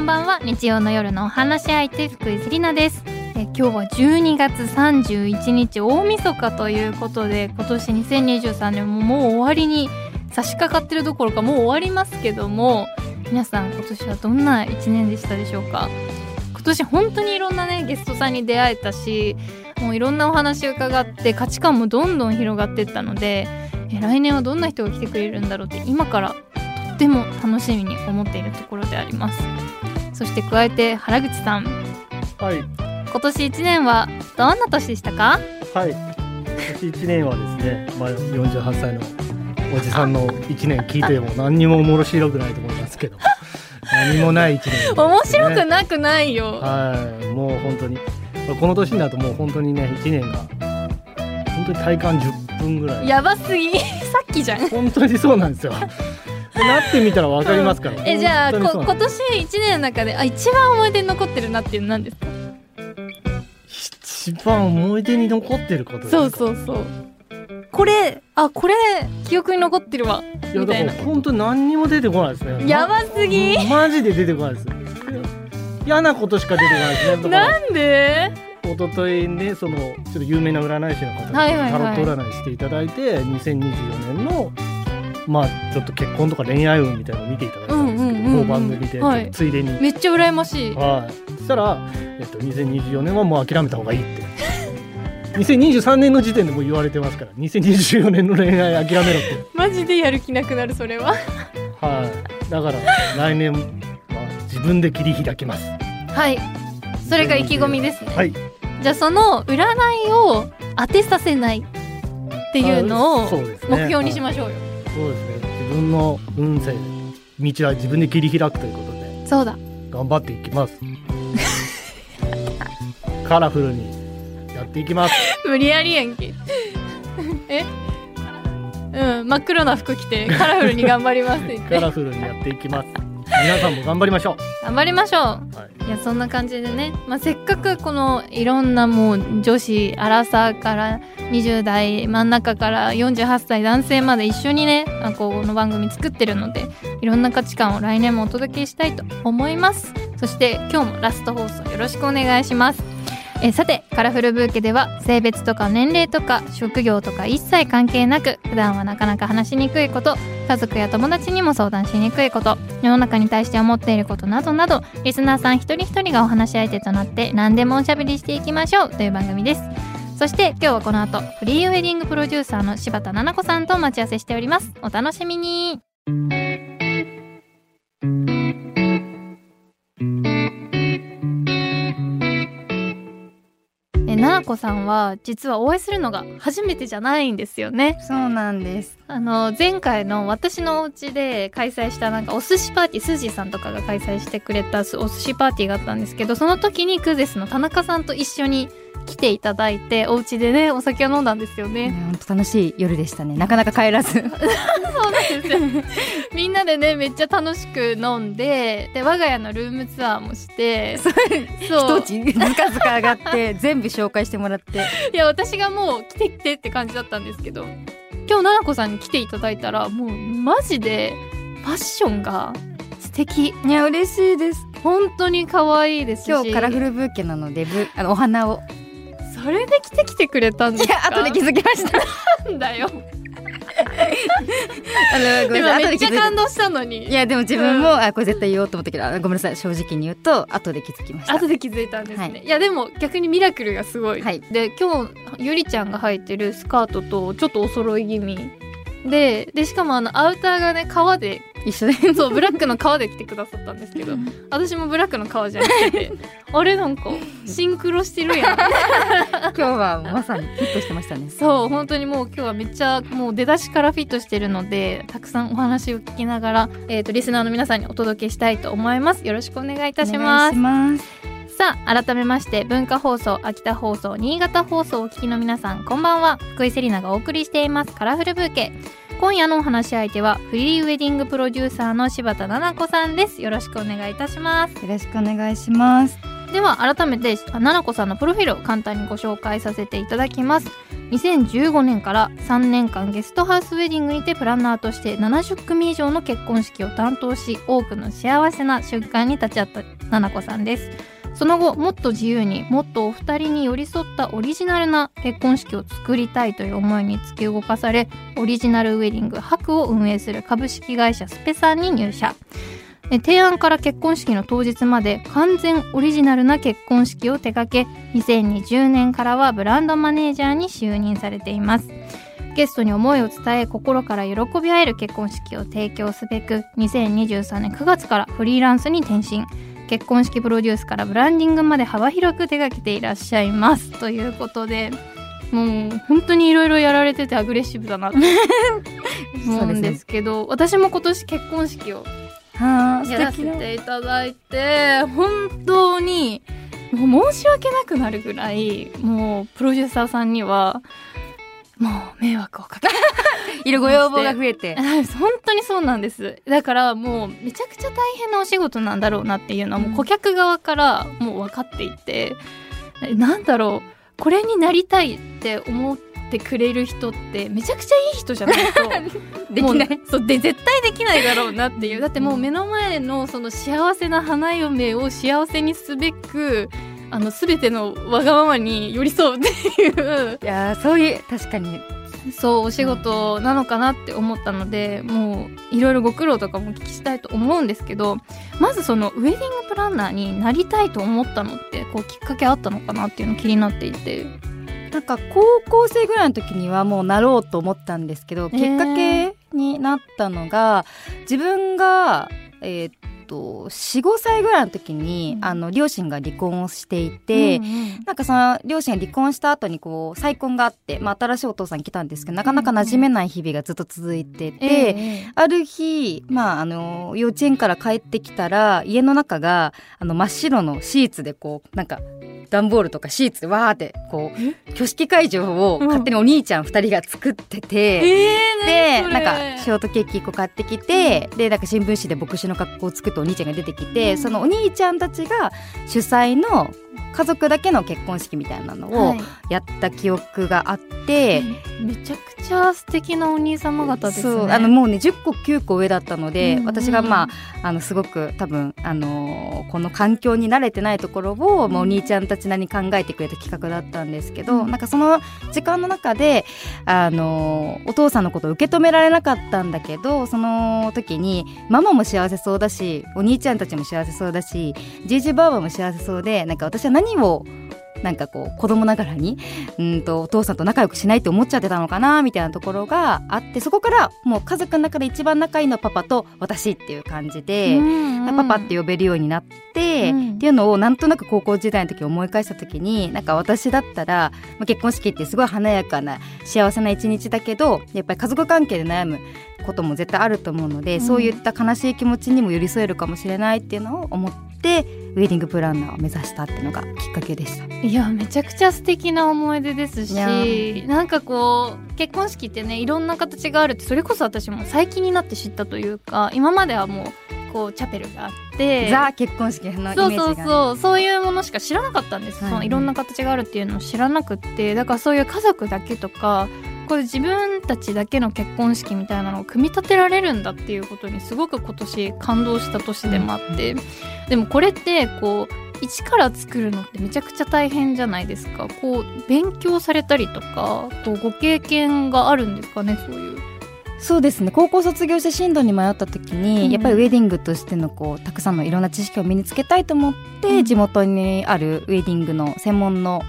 んばんは。日曜の夜のお話し相手福井セリナです。え今日は12月31日大晦日ということで今年2023年ももう終わりに差し掛かってるどころかもう終わりますけども皆さん今年はどんな1年でしたでしょうか？今年本当にいろんなねゲストさんに出会えたしもういろんなお話を伺って価値観もどんどん広がっていったのでえ来年はどんな人が来てくれるんだろうって今からとっても楽しみに思っているところであります。そして加えて原口さん。はい。今年1年はどんな年でしたか？はい。今年1年はですね、まあ、48歳のおじさんの1年聞いても何にも面白くないと思いますけど。何もない1年、ね、面白くなくないよ。はい。もう本当に。この年になるともう本当にね1年が本当に体感10分ぐらい。やばすぎ。さっきじゃん。本当にそうなんですよなってみたらわかりますから、えじゃあこ今年1年の中であ一番思い出に残ってるなっていうの何ですか？一番思い出に残ってることそうそうそう。これあこれ記憶に残ってるわ。いやだからみたいな本当何にも出てこないですね。やばすぎ。マジで出てこないです。嫌なことしか出てこないですね。なんで？一昨日ねそのちょっと有名な占い師の方にはいはいはい。タロット占いしていただいて、2024年のまあちょっと結婚とか恋愛運みたいなのを見ていただいたんですけど、うんう番組で、はい。ついでに、めっちゃ羨ましい。はい。そしたら、えっと、2024年はもう諦めた方がいいって。2023年の時点でもう言われてますから2024年の恋愛諦めろって。マジでやる気なくなるそれは。はい。だから来年は自分で切り開きます。はい。それが意気込みですね、はい。じゃあその占いを当てさせないっていうのを目標にしましょうよ、そうですね。自分の運勢道は自分で切り開くということでそうだ。頑張っていきます。カラフルにやっていきます。無理やりやんけ。え？うん真っ黒な服着てカラフルに頑張りますって言っカてラフルにやっていきます。皆さんも頑張りましょ頑張りましょうう、はい、いやそんな感じでね、まあ、せっかくこのいろんなもう女子アラサーから20代真ん中から48歳男性まで一緒にねあこの番組作ってるのでいろんな価値観を来年もお届けしたいと思います。そして今日もラスト放送よろしくお願いします。えさてカラフルブーケでは性別とか年齢とか職業とか一切関係なく普段はなかなか話しにくいこと家族や友達にも相談しにくいこと世の中に対して思っていることなどなどリスナーさん一人一人がお話し相手となって何でもおしゃべりしていきましょうという番組です。そして今日はこの後フリーウェディングプロデューサーの柴田奈々子さんと待ち合わせしております。お楽しみに。子さんは実はお会いするのが初めてじゃないんですよねそうなんです。あの前回の私のお家で開催したなんかお寿司パーティースージーさんとかが開催してくれたお寿司パーティーがあったんですけどその時にクーゼスの田中さんと一緒に来ていただいてお家でねお酒を飲んだんですよね。本当楽しい夜でしたね。なかなか帰らず。そうなんですよ みんなでねめっちゃ楽しく飲んでで我が家のルームツアーもしてそう一つずかずか上がって 全部紹介してもらって。いや私がもう来て来てって感じだったんですけど今日奈々子さんに来ていただいたらもうマジでファッションが素敵いや嬉しいです。本当に可愛いですし今日カラフルブーケなのでぶあのお花を。それで来て来てくれたんですか？いや後で気づきました。なんだよ。あのごめっちゃ。感動したのに。いやでも自分も、あこれ絶対言おうと思ったけどあごめんなさい。正直に言うと後で気づきました。後で気づいたんですね、、はい。やでも逆にミラクルがすごい、はい。で今日ゆりちゃんが履いてるスカートとちょっとお揃い気味。ででしかもあのアウターがね革で一緒で。そうブラックの革で着てくださったんですけど 私もブラックの革じゃなくてあれなんかシンクロしてるやん。今日はまさにフィットしてましたね。そう本当にもう今日はめっちゃもう出だしからフィットしてるのでたくさんお話を聞きながら、えー、とリスナーの皆さんにお届けしたいと思います。よろしくお願いいたします。お願いします。さあ改めまして文化放送秋田放送新潟放送をお聞きの皆さんこんばんは。福井セリナがお送りしています。カラフルブーケ。今夜のお話し相手はフリーウェディングプロデューサーの柴田奈々子さんです。よろしくお願いいたします。よろしくお願いします。では改めて奈々子さんのプロフィールを簡単にご紹介させていただきます。2015年から3年間ゲストハウスウェディングにてプランナーとして70組以上の結婚式を担当し多くの幸せな瞬間に立ち会った奈々子さんです。その後もっと自由にもっとお二人に寄り添ったオリジナルな結婚式を作りたいという思いに突き動かされオリジナルウェディング博を運営する株式会社スペさんに入社。え提案から結婚式の当日まで完全オリジナルな結婚式を手掛け2020年からはブランドマネージャーに就任されています。ゲストに思いを伝え心から喜び合える結婚式を提供すべく2023年9月からフリーランスに転身。結婚式プロデュースからブランディングまで幅広く手掛けていらっしゃいます。ということでもう本当にいろいろやられててアグレッシブだなと思うんですけど私も今年結婚式をはあやらせていただいて本当にもう申し訳なくなるぐらいもうプロデューサーさんにはもう迷惑をかけて。いろご要望が増えて。はい本当にそうなんです。だからもうめちゃくちゃ大変なお仕事なんだろうなっていうのはもう顧客側からもう分かっていて、なんだろうこれになりたいって思ってくれる人ってめちゃくちゃいい人じゃないと できない。もうそうで絶対できないだろうなっていう。だってもう目の前のその幸せな花嫁を幸せにすべくあの全てのわがままに寄り添うっていう。いやーそういう確かに。そうお仕事なのかなって思ったのでもういろいろご苦労とかもお聞きしたいと思うんですけどまずそのウェディングプランナーになりたいと思ったのってこうきっかけあったのかなっていうの気になっていてなんか高校生ぐらいの時にはもうなろうと思ったんですけど、きっかけになったのが自分がえーっと45歳ぐらいの時に、うん。あの両親が離婚をしていて、うんうん。なんかその両親が離婚した後にこう再婚があって、まあ、新しいお父さん来たんですけどなかなか馴染めない日々がずっと続いてて、ええ。ある日、まあ、あの幼稚園から帰ってきたら家の中があの真っ白のシーツでこうなんか段ボールとかシーツでわーってこう挙式会場を勝手にお兄ちゃん2人が作ってて。えーでなんかショートケーキ1個買ってきて、でなんか新聞紙で牧師の格好を作ってお兄ちゃんが出てきて、そのお兄ちゃんたちが主催の家族だけの結婚式みたいなのをはい。やった記憶があって、めちゃくちゃ素敵なお兄様方ですね。そうあのもうね10個9個上だったので、うんうん私がまああのすごく多分、あのーこの環境に慣れてないところを、まあ、お兄ちゃんたちなりに考えてくれた企画だったんですけど、うん。なんかその時間の中で、あのーお父さんのことを受け止められなかったんだけどその時にママも幸せそうだしお兄ちゃんたちも幸せそうだしじいじばあばも幸せそうでなんか私は何をなんかこう子供ながらにうんとお父さんと仲良くしないって思っちゃってたのかなみたいなところがあってそこからもう家族の中で一番仲いいのはパパと私っていう感じで、パパって呼べるようになって、うん。っていうのをなんとなく高校時代の時思い返した時になんか私だったらまあ結婚式ってすごい華やかな幸せな一日だけどやっぱり家族関係で悩むことも絶対あると思うので、うん。そういった悲しい気持ちにも寄り添えるかもしれないっていうのを思ってウェディングプランナーを目指したっていうのがきっかけでした。いやめちゃくちゃ素敵な思い出ですしなんかこう結婚式ってねいろんな形があるってそれこそ私も最近になって知ったというか今まではもうこうチャペルがあってザ結婚式のイメージが、そうね、そうそう。そういうものしか知らなかったんです、はい。そのいろんな形があるっていうのを知らなくってだからそういう家族だけとかこう自分たちだけの結婚式みたいなのを組み立てられるんだっていうことにすごく今年感動した年でもあって、でもこれってこう一から作るのってめちゃくちゃ大変じゃないですか。こう勉強されたりとかこうご経験があるんですかねそういう。そうですね。高校卒業して進路に迷った時に、うん。やっぱりウェディングとしてのこうたくさんのいろんな知識を身につけたいと思って、うん。地元にあるウェディングの専門の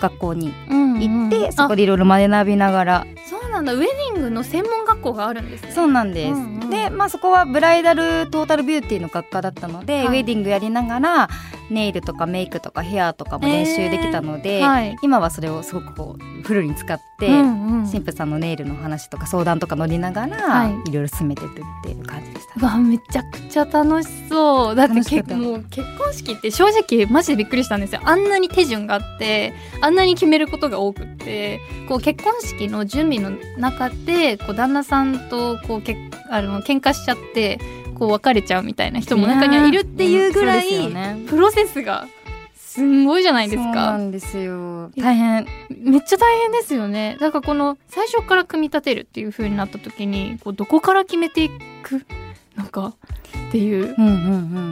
学校に行って、あ。そこでいろいろ学びながら。そうなんだ。ウェディングの専門学校があるんですね。そうなんです、うんうんでまあそこはブライダルトータルビューティーの学科だったので、はい。ウェディングやりながらネイルとかメイクとかヘアとかも練習できたので、はい。今はそれをすごくこうフルに使って、うんうん。新婦さんのネイルの話とか相談とか乗りながら、はい。い、ろいろ進めていくっていう感じでした。うわめちゃくちゃ楽しそう。だって結もう結婚式って正直マジでびっくりしたんですよ。あんなに手順があってあんなに決めることが多くってこう結婚式の準備の中でこう旦那さんとこうけあの喧嘩しちゃってこう別れちゃうみたいな人も中にはいるっていうぐらいプロセスがすすんごいじゃないですか。んですよ。大変。めっちゃ大変ですよね。だからこの最初から組み立てるっていう風になった時にこうどこから決めていくのかっていう。うんうん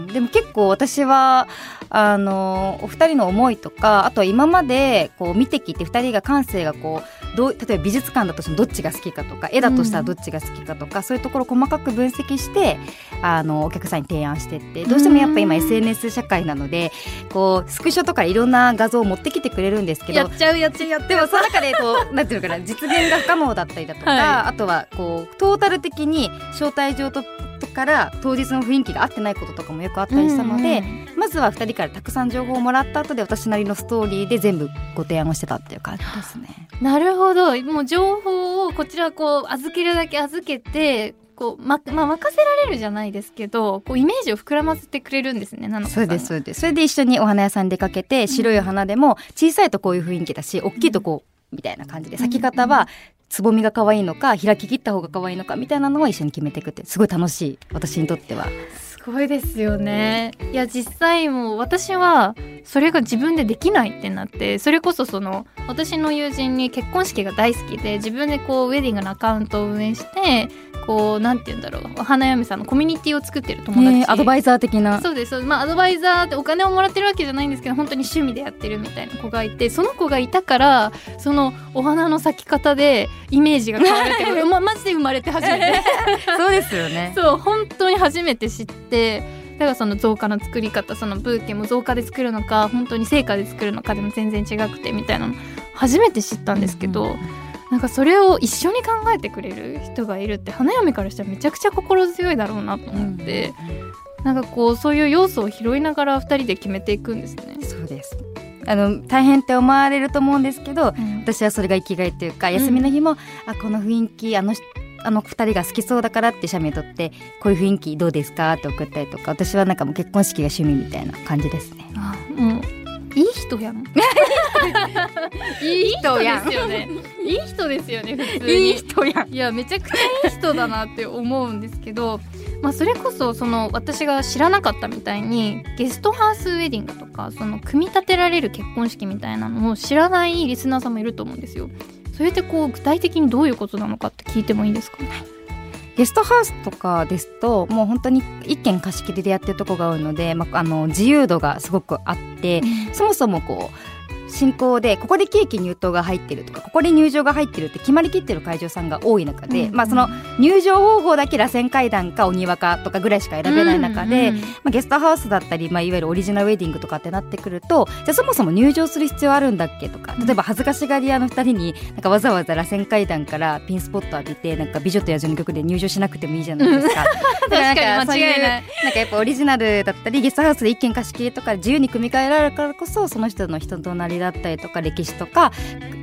うん、でも結構私はあのお二人の思いとかあとは今までこう見てきて二人が感性がこうどう例えば美術館だとしてもどっちが好きかとか絵だとしたらどっちが好きかとか、そういうところを細かく分析してあのお客さんに提案してってどうしてもやっぱ今うん。SNS 社会なのでこうスクショとかいろんな画像を持ってきてくれるんですけどやっちゃうやっちゃうやってでもその中でこう なんていうのかな実現が不可能だったりだとか、はい。あとはこうトータル的に招待状ととから当日の雰囲気が合ってないこととかもよくあったりしたので、まずは2人からたくさん情報をもらった後で私なりのストーリーで全部ご提案をしてたっていう感じですね。なるほど。もう情報をこちらこう預けるだけ預けてこうままあ任せられるじゃないですけどこうイメージを膨らませてくれるんですねそうですそうです。それで一緒にお花屋さん出かけて白いお花でも小さいとこういう雰囲気だし大きいとこうみたいな感じで咲き方はつぼみが可愛いのか開き切った方が可愛いのかみたいなのは一緒に決めていくってすごい楽しい私にとっては。すごいですよね。いや実際もう私はそれが自分でできないってなってそれこそその私の友人に結婚式が大好きで自分でこうウェディングのアカウントを運営してこうなんて言うんだろうお花嫁さんのコミュニティを作ってる友達、ねアドバイザー的な。そうですまあアドバイザーってお金をもらってるわけじゃないんですけど本当に趣味でやってるみたいな子がいてその子がいたからそのお花の咲き方でイメージが変わるってことまマジで生まれて初めて。そうですよね。そう本当に初めて知ってだからその造花の作り方そのブーケも造花で作るのか本当に成果で作るのかでも全然違くてみたいなの初めて知ったんですけど、なんかそれを一緒に考えてくれる人がいるって花嫁からしたらめちゃくちゃ心強いだろうなと思って、なんかこうそういう要素を拾いながら2人で決めていくんですね。そうです。あの大変って思われると思うんですけど、うん私はそれが生きがいというか休みの日も、あこの雰囲気あのあの二人が好きそうだからって写メ撮ってこういう雰囲気どうですかって送ったりとか私はなんかもう結婚式が趣味みたいな感じですね。あもう いい人やん。いい人ですよね。いい人ですよね普通に。人やん。いやめちゃくちゃいい人だなって思うんですけど、まあ、それこそその私が知らなかったみたいにゲストハウスウェディングとかその組み立てられる結婚式みたいなのを知らないリスナーさんもいると思うんですよ。それってこう具体的にどういうことなのかって聞いてもいいですか、ゲストハウスとかですともう本当に一軒貸し切りでやってるとこが多いので、まあ、あの自由度がすごくあってそもそもこう進行でここでケーキ入刀が入ってるとかここで入場が入ってるって決まりきってる会場さんが多い中で、まあ、その入場方法だけ螺旋階段かお庭かとかぐらいしか選べない中で、うんうんまあ、ゲストハウスだったり、まあ、いわゆるオリジナルウェディングとかってなってくるとじゃあそもそも入場する必要あるんだっけとか例えば恥ずかしがり屋の2人になんかわざわざ螺旋階段からピンスポット浴びてなんか美女と野獣の曲で入場しなくてもいいじゃないですか。確かに間違いない。なんかやっぱオリジナルだったりゲストハウスで一軒貸し切りとか自由に組み替えられるからこそその人の人となりだったりとか歴史とか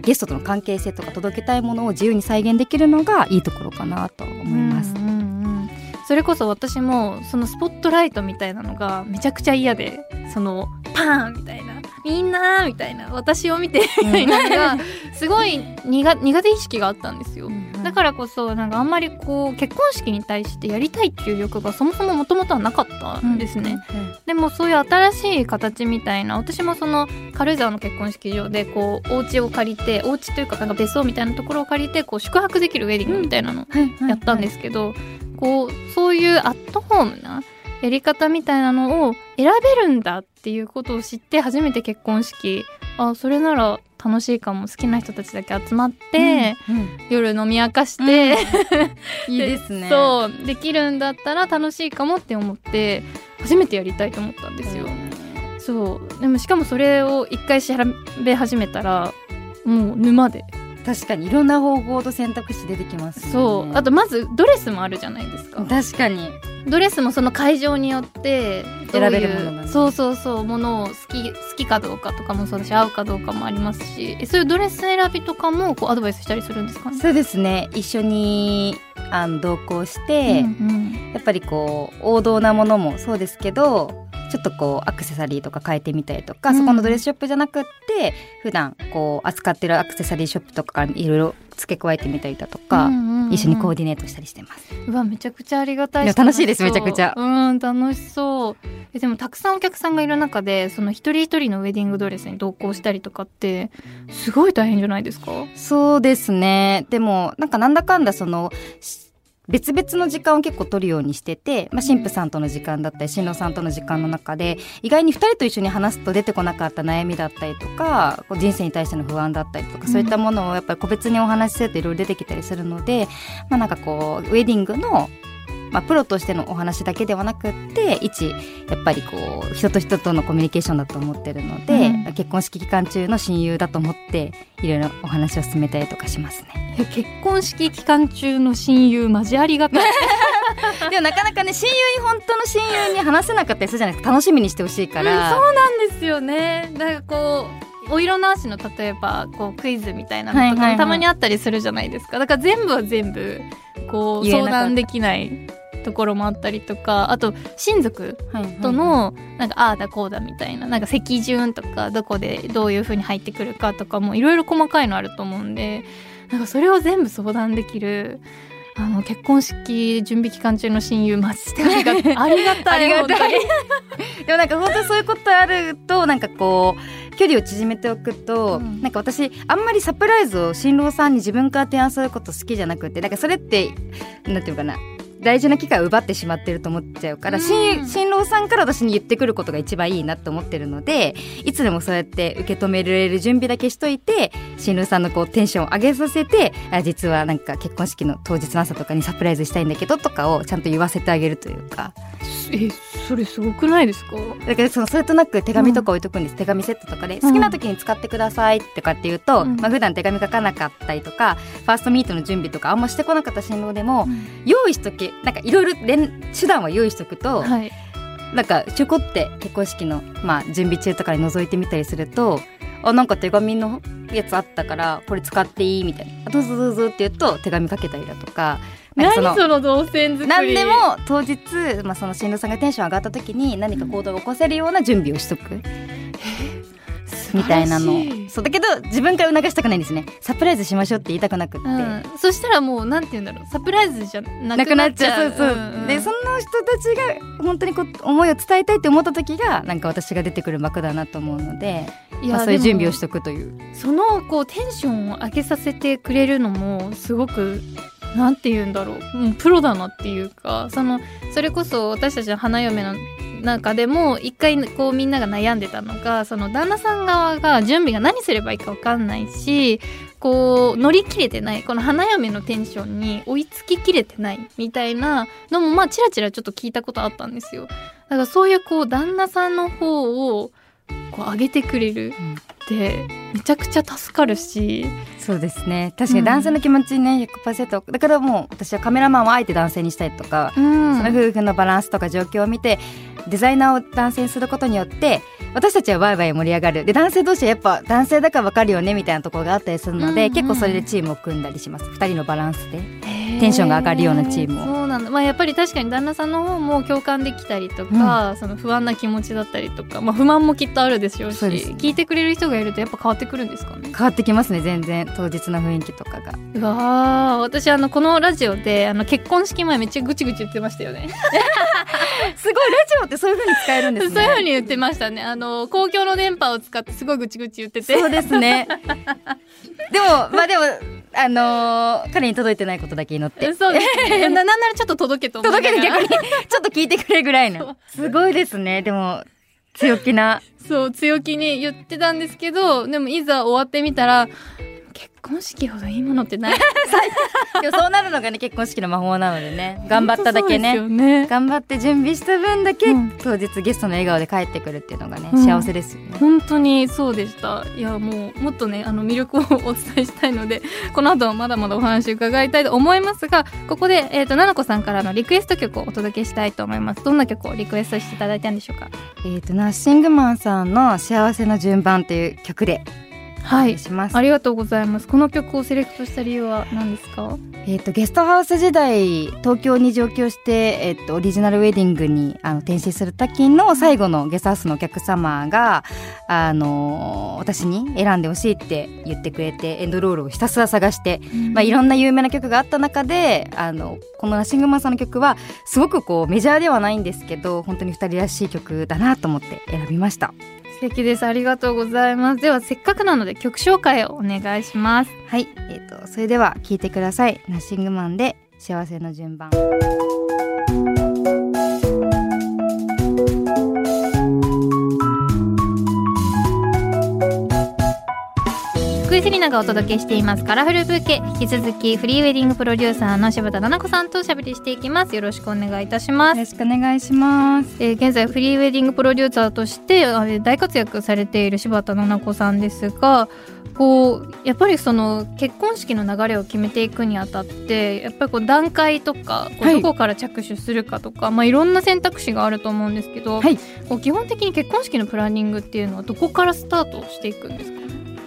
ゲストとの関係性とか届けたいものを自由に再現できるのがいいところかなと思います。うんうんうんそれこそ私もそのスポットライトみたいなのがめちゃくちゃ嫌でそのパーンみたいなみんなみたいな私を見てみたいなのがすごい苦苦手意識があったんですよ。だからこそなんかあんまりこう結婚式に対してやりたいっていう欲がそもそももともとはなかったんですね。でもそういう新しい形みたいな私もその軽井沢の結婚式場でこうお家を借りてお家というかなんか別荘みたいなところを借りてこう宿泊できるウェディングみたいなのやったんですけど、こうそういうアットホームなやり方みたいなのを選べるんだっていうことを知って初めて結婚式あそれなら楽しいかも。好きな人たちだけ集まって、夜飲み明かして、いいですね。そうできるんだったら楽しいかもって思って初めてやりたいと思ったんですよ。そう。でもしかもそれを一回調べ始めたらもう沼で。確かにいろんな方法と選択肢出てきます、ね。そう。あとまずドレスもあるじゃないですか。確かにドレスもその会場によって選べるものがね。そうそうそうものを好き好きかどうかとかもそうだし合うかどうかもありますしえそういうドレス選びとかもこうアドバイスしたりするんですかね？そうですね。一緒にあの同行して、うんやっぱりこう王道なものもそうですけどちょっとこうアクセサリーとか変えてみたりとか、うん、そこのドレスショップじゃなくって普段こう扱ってるアクセサリーショップとかからいろいろ付け加えてみたりだとか、うんうんうん、一緒にコーディネートしたりしてます。うわめちゃくちゃありがたい楽しいですめちゃくちゃ。う。ん楽しそう。えでもたくさんお客さんがいる中でその一人一人のウェディングドレスに同行したりとかってすごい大変じゃないですか？そうですね。でもなんかなんだかんだその別々の時間を結構取るようにしてて、まあ、神父さんとの時間だったり新郎さんとの時間の中で意外に2人と一緒に話すと出てこなかった悩みだったりとか人生に対しての不安だったりとかそういったものをやっぱり個別にお話しするといろいろ出てきたりするので、まあ、なんかこうウェディングのまあ、プロとしてのお話だけではなくって一やっぱりこう人と人とのコミュニケーションだと思ってるので、うん、結婚式期間中の親友だと思っていろいろお話を進めたりとかしますね。結婚式期間中の親友マジありがたい。でもなかなかね親友に本当の親友に話せなかったりするじゃないですか。楽しみにしてほしいから、うん、そうなんですよね。だからこうお色直しの例えばこうクイズみたいなのとかたまにあったりするじゃないですか。だから全部は全部こう相談できないところもあったりとかあと親族とのなんかああだこうだみたいななんか席順とかどこでどういうふうに入ってくるかとかもいろいろ細かいのあると思うんでなんかそれを全部相談できるあの結婚式準備期間中の親友マジでありがたい。ありがたい。でもなんか本当そういうことあるとなんかこう距離を縮めておくと、うん、なんか私あんまりサプライズを新郎さんに自分から提案すること好きじゃなくてなんかそれってなんていうかな大事な機会を奪ってしまってると思っちゃうから、うん、新郎さんから私に言ってくることが一番いいなと思ってるのでいつでもそうやって受け止められる準備だけしといて新郎さんのこうテンションを上げさせてあ実はなんか結婚式の当日の朝とかにサプライズしたいんだけどとかをちゃんと言わせてあげるというか。えそれすごくないですか？だからそのそれとなく手紙とか置いとくんです、うん、手紙セットとかで好きな時に使ってくださいとかって言うと、うん、まあ普段手紙書かなかったりとかファーストミートの準備とかあんましてこなかった新郎でも、うん、用意しとけなんかいろいろ手段は用意しとくと、はい、なんかちょこって結婚式の、まあ、準備中とかに覗いてみたりするとあなんか手紙のやつあったからこれ使っていいみたいな「どうぞどうぞ」って言うと手紙かけたりだとか。何その動線作り。何でも当日、まあ、その新郎さんがテンション上がった時に何か行動を起こせるような準備をしとく。みたいなの。そうだけど自分から促したくないんですね。サプライズしましょうって言いたくなくって、うん、そしたらもうなんて言うんだろう。サプライズじゃなくなっちゃう。そうそう、うんうん、でその人たちが本当にこう思いを伝えたいって思った時がなんか私が出てくる幕だなと思うのでいや、まあ、そう。いう準備をしとくというそのこうテンションを上げさせてくれるのもすごくなんて言うんだろう、うん、プロだなっていうかそのそれこそ私たちの花嫁の中でも一回こうみんなが悩んでたのがその旦那さん側が準備が何すればいいか分かんないしこう乗り切れてないこの花嫁のテンションに追いつききれてないみたいなのもまあちらちらちょっと聞いたことあったんですよ。だからそういうこう旦那さんの方をこう上げてくれるってめちゃくちゃ助かるし。そうですね。確かに男性の気持ちにね、うん、100%だからもう私はカメラマンをあえて男性にしたりとか、うん、その夫婦のバランスとか状況を見てデザイナーを男性にすることによって私たちはワイワイ盛り上がる。で男性同士はやっぱ男性だから分かるよねみたいなところがあったりするので、うんうん、結構それでチームを組んだりします。2人のバランスで。テンションが上がるようなチームを。そうなんだ、まあ、やっぱり確かに旦那さんの方も共感できたりとか、うん、その不安な気持ちだったりとか、まあ、不満もきっとあるでしょうし聞いてくれる人がいるとやっぱ変わってくるんですかね？変わってきますね全然。当日の雰囲気とかが。うわ私あのこのラジオであの結婚式前めっちゃぐちぐち言ってましたよね。すごいラジオってそういう風に使えるんですね。そういう風に言ってましたね。あの公共の電波を使ってすごいぐちぐち言ってて。そうですね。でもまあでもあのー、彼に届いてないことだけ祈って。そうですね。ななんならちょっと届けと届けて逆にちょっと聞いてくれるぐらいの。すごいですね。でも強気な。そう強気に言ってたんですけどでもいざ終わってみたら結婚式ほどいいものってない。そうなるのがね結婚式の魔法なのでね。頑張っただけね、ね、頑張って準備した分だけ、うん、当日ゲストの笑顔で帰ってくるっていうのがね、うん、幸せですよね。本当にそうでした。いやもうもっとねあの魅力をお伝えしたいので この後まだまだお話伺いたいと思いますがここで、えーと、ななこさんからのリクエスト曲をお届けしたいと思います。どんな曲をリクエストしていただいたんでしょうか？えっ、ー、とナッシングマンさんの幸せの順番という曲ではい。ありがとうございます。この曲をセレクトした理由は何ですか？えっ、とゲストハウス時代東京に上京して、えっとオリジナルウェディングにあの転身する時の最後のゲストハウスのお客様があの私に選んでほしいって言ってくれてエンドロールをひたすら探して、まあ、いろんな有名な曲があった中であのこのナッシングマンさんの曲はすごくこうメジャーではないんですけど本当に2人らしい曲だなと思って選びました。素敵です。ありがとうございます。ではせっかくなので曲紹介をお願いします。はい、えっとそれでは聞いてください。ナッシングマンで幸せの順番。井セリナがお届けしていますカラフルブーケ引き続きフリーウェディングプロデューサーの柴田奈々子さんとおしゃべりしていきます。よろしくお願いいたします。よろしくお願いします。えー現在フリーウェディングプロデューサーとして大活躍されている柴田奈々子さんですがこうやっぱりその結婚式の流れを決めていくにあたってやっぱりこう段階とかこうはい。どこから着手するかとか、まあ、いろんな選択肢があると思うんですけど、はい。こう基本的に結婚式のプランニングっていうのはどこからスタートしていくんですか？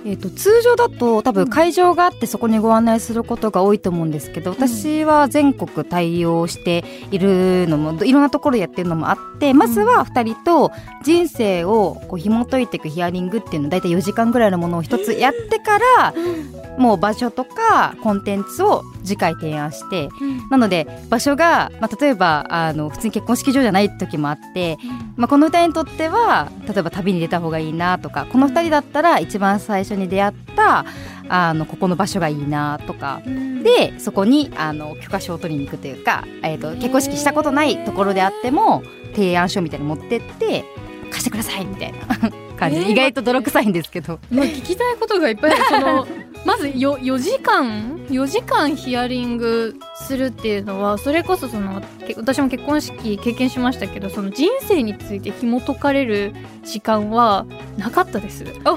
えー、と通常だと多分会場があってそこにご案内することが多いと思うんですけど、私は全国対応しているのもいろんなところでやってるのもあってまずは2人と人生をこう紐解いていくヒアリングっていうの大体4時間ぐらいのものを一つやってからもう場所とかコンテンツを次回提案してなので場所が、まあ、例えばあの普通に結婚式場じゃない時もあって、まあ、この2人にとっては例えば旅に出た方がいいなとかこの2人だったら一番最初に出会ったあのここの場所がいいなとかでそこにあの許可証を取りに行くというか、えー、と結婚式したことないところであっても提案書みたいに持ってって貸してくださいみたいな 感じで、えー意外と泥臭いんですけど。まあ、聞きたいことがいっぱいあるその まずよ4時間4時間ヒアリングするっていうのはそれこそそのけ私も結婚式経験しましたけどその人生について紐解かれる時間はなかったです。あ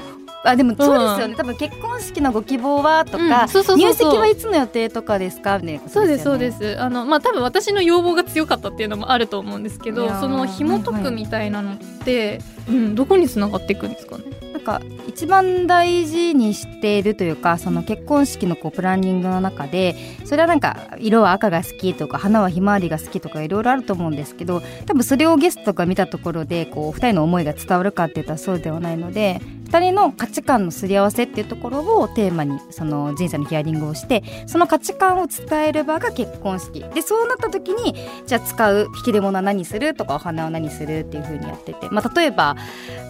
でもそうですよね、多分結婚式のご希望はとか、入籍はいつの予定とかですかみたいなことそうですそうです。あのまあ多分私の要望が強かったっていうのもあると思うんですけどその紐解くみたいなのって、うん、どこに繋がっていくんですかね？なんか一番大事にしているというかその結婚式のこうプランニングの中でそれはなんか色は赤が好きとか花はひまわりが好きとかいろいろあると思うんですけど多分それをゲストが見たところでこう2人の思いが伝わるかって言ったらそうではないので2人の価値観のすり合わせっていうところをテーマにその人生のヒアリングをしてその価値観を伝える場が結婚式。でそうなった時にじゃあ使う引き出物は何するとかお花は何するっていう風にやってて、まあ、例えば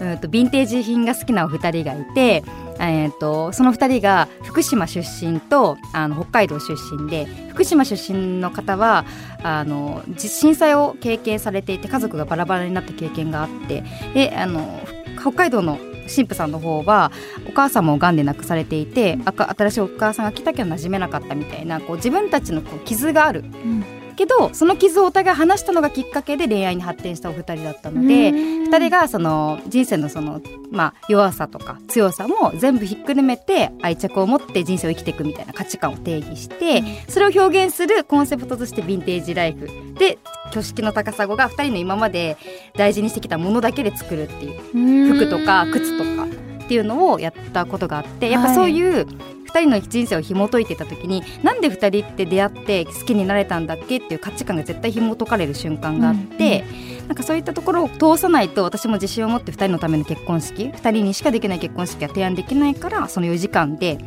うんとヴィンテージ品が好きなお二人がいて、えー、とその二人が福島出身とあの北海道出身で福島出身の方はあの震災を経験されていて家族がバラバラになった経験があってであの北海道の神父さんの方はお母さんもがんで亡くされていて新しいお母さんが来たけど馴染めなかったみたいなこう自分たちのこう傷がある。うん。けどその傷をお互い話したのがきっかけで恋愛に発展したお二人だったので。2人がその人生のその、まあ、弱さとか強さも全部ひっくるめて愛着を持って人生を生きていくみたいな価値観を定義して、それを表現するコンセプトとしてヴィンテージライフで挙式の高砂が2人の今まで大事にしてきたものだけで作るっていう服とか靴とかっていうのをやったことがあってやっぱそういう2人の人生を紐解いてた時になんで2人って出会って好きになれたんだっけっていう価値観が絶対紐解かれる瞬間があって、なんかそういったところを通さないと私も自信を持って2人のための結婚式2人にしかできない結婚式は提案できないからその4時間で。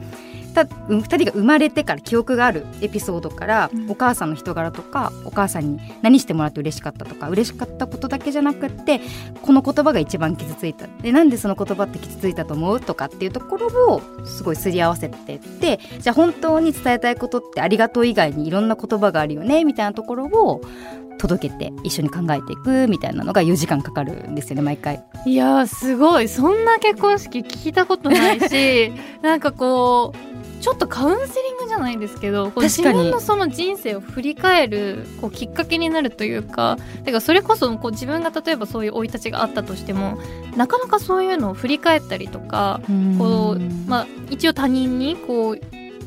た2人が生まれてから記憶があるエピソードから、うん。お母さんの人柄とかお母さんに何してもらって嬉しかったとか嬉しかったことだけじゃなくってこの言葉が一番傷ついた。でなんでその言葉って傷ついたと思うとかっていうところをすごいすり合わせてってじゃあ本当に伝えたいことってありがとう以外にいろんな言葉があるよねみたいなところを届けて一緒に考えていくみたいなのが4時間かかるんですよね毎回。いやーすごい。そんな結婚式聞いたことないし なんかこうちょっとカウンセリングじゃないですけど自分のその人生を振り返るこうきっかけになるというかてかそれこそこう自分が例えばそういう生い立ちがあったとしてもなかなかそういうのを振り返ったりとかこう、まあ、一応他人にこう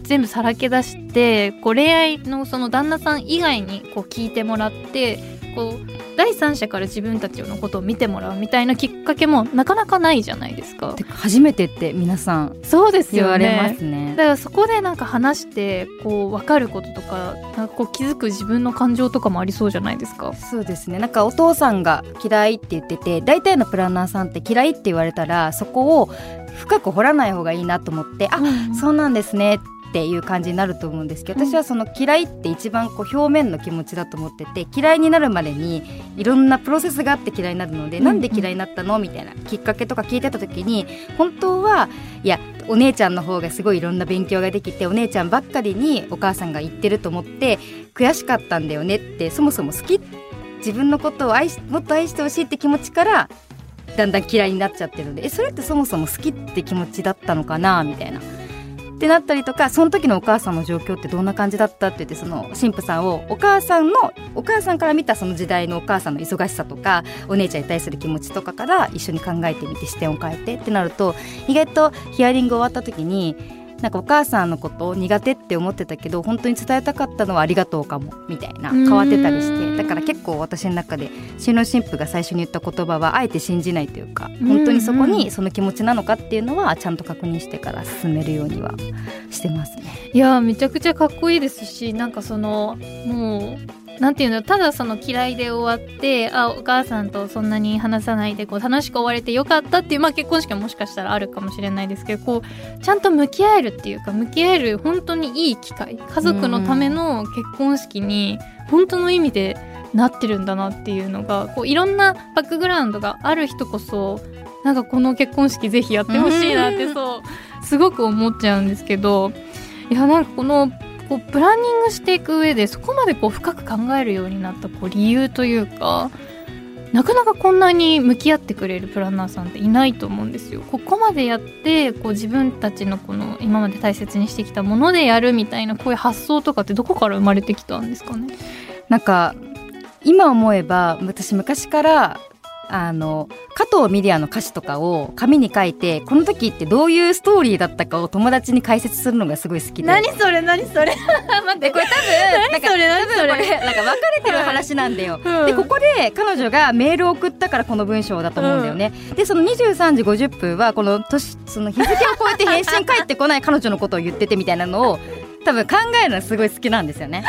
全部さらけ出してこう恋愛のその旦那さん以外にこう聞いてもらってこう第三者から自分たちのことを見てもらうみたいなきっかけもなかなかないじゃないですか。初めてって皆さんそうです言わよねれますね。だからそこでなんか話してこう分かることとかなんかこう気づく自分の感情とかもありそうじゃないですか。そうですね。なんかお父さんが嫌いって言ってて大体のプランナーさんって嫌いって言われたらそこを深く掘らない方がいいなと思ってあそうなんですね。っていう感じになると思うんですけどうん私はその嫌いって一番こう表面の気持ちだと思ってて嫌いになるまでにいろんなプロセスがあって嫌いになるので、うんなんで嫌いになったのみたいなきっかけとか聞いてた時に本当はいやお姉ちゃんの方がすごいいろんな勉強ができてお姉ちゃんばっかりにお母さんが言ってると思って悔しかったんだよねってそもそも好き自分のことを愛しもっと愛してほしいって気持ちからだんだん嫌いになっちゃってるのでえそれってそもそも好きって気持ちだったのかなみたいな。ってなったりとかその時のお母さんの状況ってどんな感じだったって言ってその神父さんをお母さんのお母さんから見たその時代のお母さんの忙しさとかお姉ちゃんに対する気持ちとかから一緒に考えてみて視点を変えてってなると意外とヒアリング終わった時になんかお母さんのことを苦手って思ってたけど本当に伝えたかったのはありがとうかもみたいな。変わってたりして。だから結構私の中で新郎新婦が最初に言った言葉はあえて信じないというか本当にそこにその気持ちなのかっていうのはちゃんと確認してから進めるようにはしてますね。いやーめちゃくちゃかっこいいですしなんかそのもうなんていうのただその嫌いで終わってあお母さんとそんなに話さないでこう楽しく終われてよかったっていう、まあ、結婚式はもしかしたらあるかもしれないですけどこうちゃんと向き合えるっていうか向き合える本当にいい機会家族のための結婚式に本当の意味でなってるんだなっていうのがこういろんなバックグラウンドがある人こそなんかこの結婚式ぜひやってほしいなってそうすごく思っちゃうんですけどいやなんかこのこうプランニングしていく上でそこまでこう深く考えるようになったこう理由というかなかなかこんなに向き合ってくれるプランナーさんっていないと思うんですよ。ここまでやってこう自分たちのこの今まで大切にしてきたものでやるみたいなこういう発想とかってどこから生まれてきたんですかね？なんか今思えば私昔からあの加藤ミリアの歌詞とかを紙に書いてこの時ってどういうストーリーだったかを友達に解説するのがすごい好きでそれ何それ 待でこれ多分なんかそれ何それなんか別れてる話なんだよ。うんでここで彼女がメールを送ったからこの文章だと思うんだよね。でその23時50分はこの年その日付を超えて返信返ってこない彼女のことを言っててみたいなのを多分考えるのすごい好きなんですよね。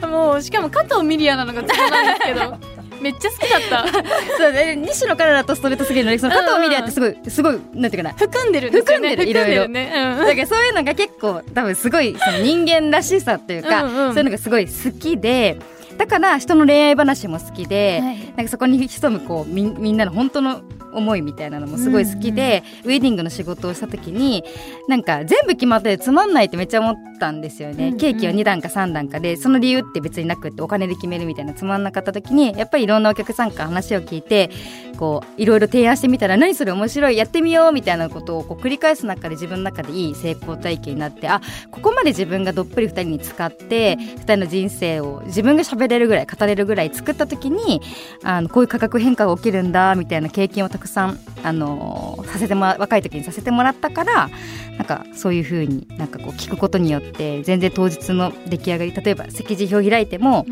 もうしかも加藤ミリアなのがツボなんですけどめっちゃ好きだった。そうで西野カナダとストレートすぎるのにその加藤ミリアってすごいすごいなんていうかな。含んでるんですよね。含んでるいろいろ。含ん。でるね、だからそういうのが結構多分すごいその人間らしさっていうか、うんうん。そういうのがすごい好きでだから人の恋愛話も好きで、はい。なんかそこに潜むこうみんみんなの本当の思いみたいなのもすごい好きで、ウェディングの仕事をした時になんか全部決まってつまんないってめっちゃ思ったんですよね、うんうん。ケーキは2段か3段かでその理由って別になくってお金で決めるみたいなつまんなかった時にやっぱりいろんなお客さんから話を聞いてこういろいろ提案してみたら何それ面白いやってみようみたいなことをこう繰り返す中で自分の中でいい成功体験になってあここまで自分がどっぷり2人に使って2人の人生を自分が喋れるぐらい語れるぐらい作った時にあのこういう価格変化が起きるんだみたいな経験をたくさん、あのさせてもら若い時にさせてもらったからなんかそういう風になんかこう聞くことによって全然当日の出来上がり例えば席次表開いても、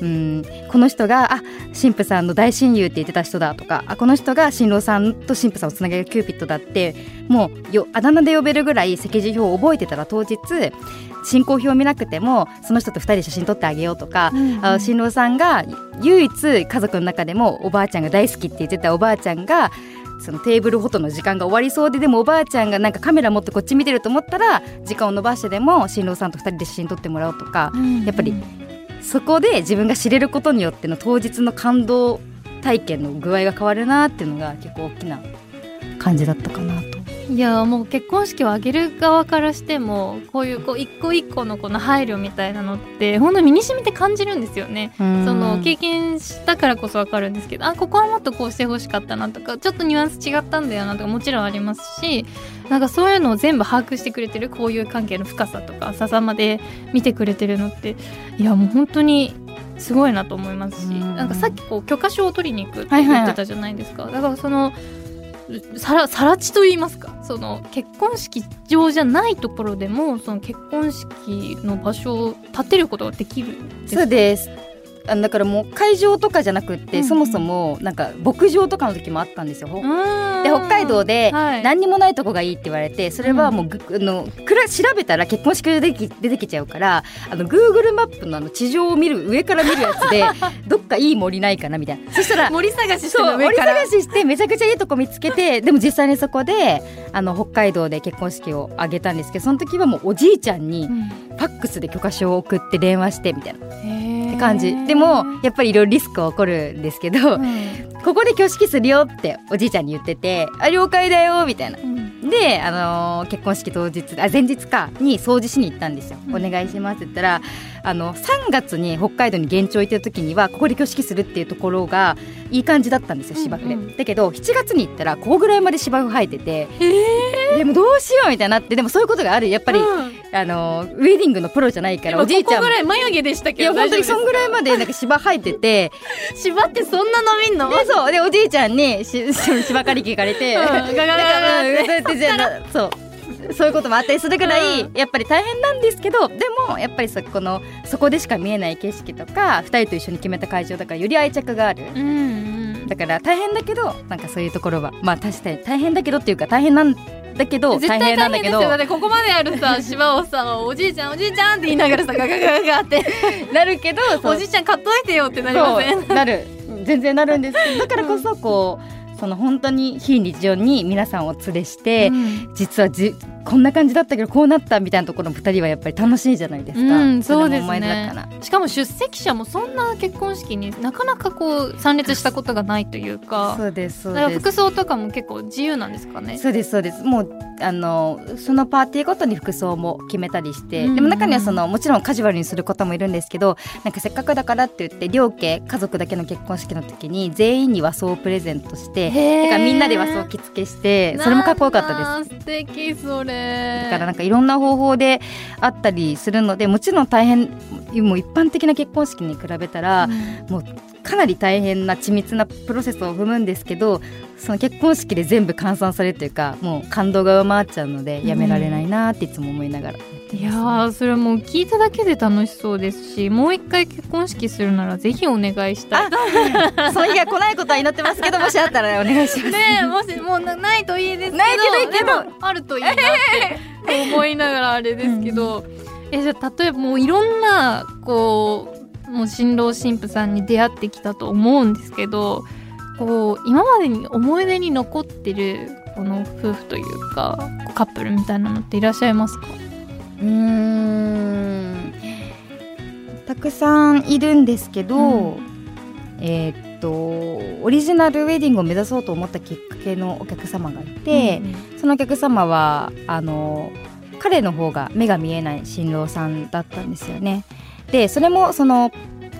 うん、この人があ神父さんの大親友って言ってた人だとかあこの人が新郎さんと新婦さんをつなげるキューピッドだってもうよあだ名で呼べるぐらい席次表を覚えてたら当日進行表を見なくてもその人と2人で写真撮ってあげようとか、あ新郎さんが唯一家族の中でもおばあちゃんが大好きって言ってたおばあちゃんがそのテーブルフォトの時間が終わりそうででもおばあちゃんがなんかカメラ持ってこっち見てると思ったら時間を延ばしてでも新郎さんと2人で写真撮ってもらおうとか、やっぱりそこで自分が知れることによっての当日の感動体験の具合が変わるなっていうのが結構大きな感じだったかなと。いやもう結婚式を挙げる側からしてもこういうこう一個一個のこの配慮みたいなのって本当身に染みて感じるんですよね。その経験したからこそ分かるんですけどあここはもっとこうしてほしかったなとかちょっとニュアンス違ったんだよなとかもちろんありますしなんかそういうのを全部把握してくれてる交友関係の深さとか浅さまで見てくれてるのっていやもう本当にすごいなと思いますしうん。なんかさっきこう許可証を取りに行くって言ってたじゃないですか、だからそのさらさら地と言いますか。その結婚式場じゃないところでもその結婚式の場所を建てることができるそうです。あのだからもう会場とかじゃなくって、うん。そもそもなんか牧場とかの時もあったんですよ。でで北海道ではい。何にもないとこがいいって言われてそれはもうぐ、あのくら調べたら結婚式で出てき出てきちゃうからあの Google マップのあの地上を見る上から見るやつで どっかいい森ないかなみたいな。そしたら森探しして森探ししてめちゃくちゃいいとこ見つけてでも実際にそこであの北海道で結婚式を挙げたんですけどその時はもうおじいちゃんにうん。ファックスで許可証を送って電話してみたいな。っへーて感じでもやっぱりいろいろリスクは起こるんですけど、うん。ここで挙式するよっておじいちゃんに言ってて「あ了解だよ」みたいな。うん。で、あのー結婚式当日あ前日かに掃除しに行ったんですよ、うん。お願いしますって言ったらあの3月に北海道に現地置いてる時にはここで挙式するっていうところがいい感じだったんですよ芝生で、うん。うんだけど7月に行ったらここぐらいまで芝生生えててでもどうしようみたいになってでもそういうことがある。やっぱり、うん。あのーウェディングのプロじゃないから今おじいちゃんも。ここぐらい眉毛でしたいけどや本当にそんぐらいまででなんか芝生えてて。芝ってそんな伸びんの？でそう。でおじいちゃんにしし芝刈り機行かれて、うん。ガガガガガって。だってじゃあなそうそういうこともあったりするぐらい、うやっぱり大変なんですけどでもやっぱりそこのそこでしか見えない景色とか2人と一緒に決めた会場だからより愛着がある。うんうんだから大変だけどなんかそういうところはまあ確かに大変だけどっていうか大変なんだけど絶大対大変変なんだけど。ここまであるさ 芝をさおじいちゃんおじいちゃんって言いながらさガガガガガって。なるけどおじいちゃん買っといてよってなりません？なる。全然なるんですけどだからこそこうその本当に非日常に皆さんをお連れして、うん。実はじこんな感じだったけどこうなったみたいなところの2人はやっぱり楽しいじゃないですか、うんそうですね。しかも出席者もそんな結婚式になかなかこう参列したことがないというか。そうですそうだからです服装とかも結構自由なんですかね。そうですそうです。もうあのそのパーティーごとに服装も決めたりして、うん。でも中にはそのもちろんカジュアルにする方もいるんですけどなんかせっかくだからって言って両家家族だけの結婚式の時に全員に和装をプレゼントしてだからみんなで和装着付けしてそれもかっこよかったです。素敵それ。だからなんかいろんな方法であったりするのでもちろん大変もう一般的な結婚式に比べたら、かなり大変な緻密なプロセスを踏むんですけどその結婚式で全部換算されるというかもう感動が上回っちゃうのでやめられないなっていつも思いながら。やってます、いやーそれもう聞いただけで楽しそうですしもう一回結婚式するならぜひお願いしたい。その日が来ないことは祈ってますけど もしあったらお願いします。ねえもしもうなないといいですけどないけどあるといいなって思いながらあれですけど、えじゃあ例えばもういろんなこうもう新郎新婦さんに出会ってきたと思うんですけどこう今までに思い出に残ってるこの夫婦というかカップルみたいなのっていらっしゃいますか？うーん。たくさんいるんですけど、うん。えーっとオリジナルウェディングを目指そうと思ったきっかけのお客様がいて、そのお客様はあの彼の方が目が見えない新郎さんだったんですよね。でそれもその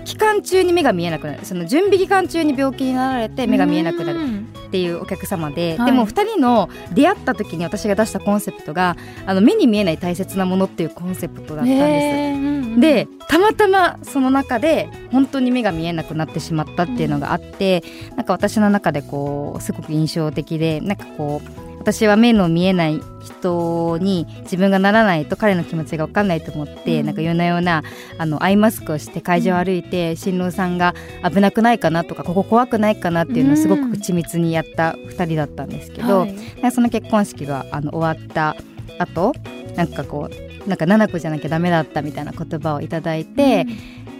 期間中に目が見えなくなる。その準備期間中に病気になられて目が見えなくなるうんっていうお客様で、はい。でも2人の出会った時に私が出したコンセプトがあの目に見えない大切なものっていうコンセプトだったんです。へーうんうん。でたまたまその中で本当に目が見えなくなってしまったっていうのがあって、なんか私の中でこうすごく印象的でなんかこう私は目の見えない人に自分がならないと彼の気持ちが分かんないと思って、うん。なんか夜な夜なあのアイマスクをして会場を歩いて、新郎さんが危なくないかなとかここ怖くないかなっていうのをすごく緻密にやった2人だったんですけど、はい。なんかその結婚式があの終わった後なんかこうなんか七子じゃなきゃダメだったみたいな言葉をいただいて、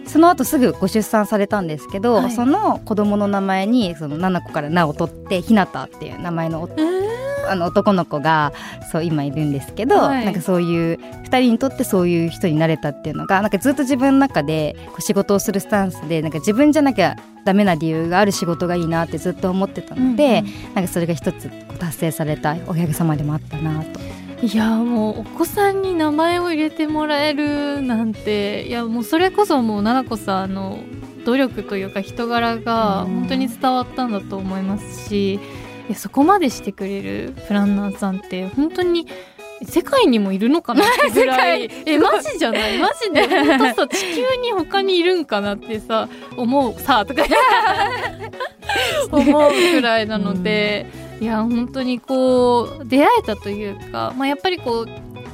その後すぐご出産されたんですけど、はい。その子供の名前にその七子から名を取ってひなたっていう名前のおあの男の子がそう今いるんですけど、はい。なんかそういう2人にとってそういう人になれたっていうのがなんかずっと自分の中でこう仕事をするスタンスでなんか自分じゃなきゃダメな理由がある仕事がいいなってずっと思ってたので、うんうん。なんかそれが一つ達成されたお客様でもあったなと。いやもうお子さんに名前を入れてもらえるなんていやもうそれこそもう奈々子さんの努力というか人柄がうん。本当に伝わったんだと思いますし、いやそこまでしてくれるプランナーさんって本当に世界にもいるのかなってぐらい。世えマジじゃない？マジで？本当さ地球に他にいるんかなってさ思う。さとか。思うくらいなので、いや本当にこう出会えたというか、まあ、やっぱりこう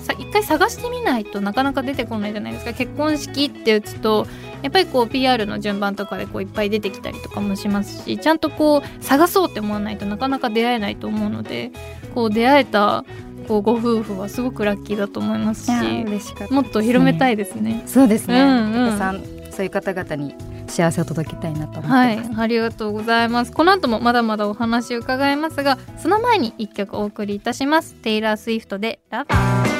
さ一回探してみないとなかなか出てこないじゃないですか。結婚式って打つとやっぱりこう PR の順番とかでこういっぱい出てきたりとかもしますしちゃんとこう探そうって思わないとなかなか出会えないと思うのでこう出会えたこうご夫婦はすごくラッキーだと思いますし嬉しかったもっと広めたいですね。そうですね、うんうさんそういう方々に幸せを届けたいなと思ってます、はい、ありがとうございます。この後もまだまだお話を伺いますが、その前に一曲お送りいたします。テイラー・スウィフトでラバー。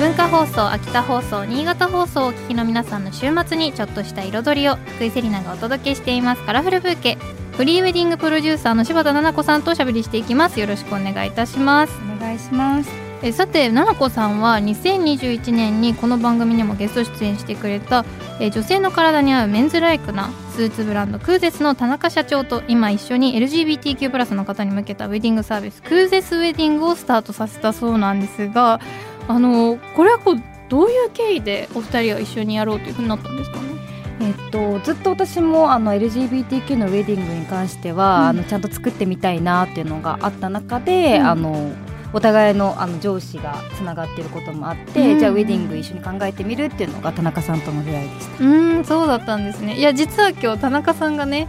文化放送、秋田放送、新潟放送をお聞きの皆さんの週末にちょっとした彩りを福井セリナがお届けしていますカラフルブーケフリーウェディングプロデューサーの柴田奈々子さんとおしゃべりしていきます。よろしくお願いいたします。お願いします。えさて奈々子さんは2021年にこの番組にもゲスト出演してくれたえ女性の体に合うメンズライクなスーツブランドクーゼスの田中社長と今一緒に LGBTQ+ の方に向けたウェディングサービスクーゼスウェディングをスタートさせたそうなんですがあのこれはこうどういう経緯でお二人は一緒にやろうというふうになったんですかね？えっと、ずっと私もあの LGBTQ のウェディングに関しては、うん。あのちゃんと作ってみたいなっていうのがあった中で、うん。あのお互いのあの上司がつながっていることもあって、うん。じゃあウェディング一緒に考えてみるっていうのが田中さんとの出会いでした。うーんそうだったんですね。いや実は今日田中さんがね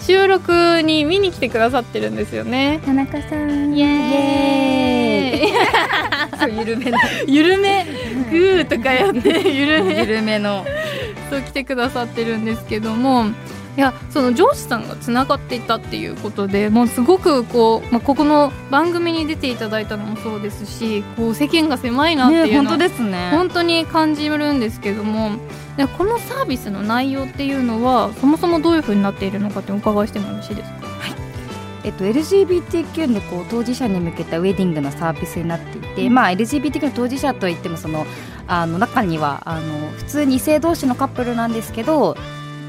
収録に見に来てくださってるんですよね。田中さん。イエーイ。そう緩めの緩めグーとかやって緩め緩めのそう来てくださってるんですけどもいやその上司さんがつながっていたっていうことでもうすごくこう、まあ、ここの番組に出ていただいたのもそうですしこう世間が狭いなってね本いうのは当ですね。本当に感じるんですけどもでこのサービスの内容っていうのはそもそもどういうふうになっているのかってお伺いしてもよろしいですか？えっと、LGBTQ のこう当事者に向けたウェディングのサービスになっていて、うんまあ、LGBTQ の当事者といってもそのあの中にはあの普通に異性同士のカップルなんですけど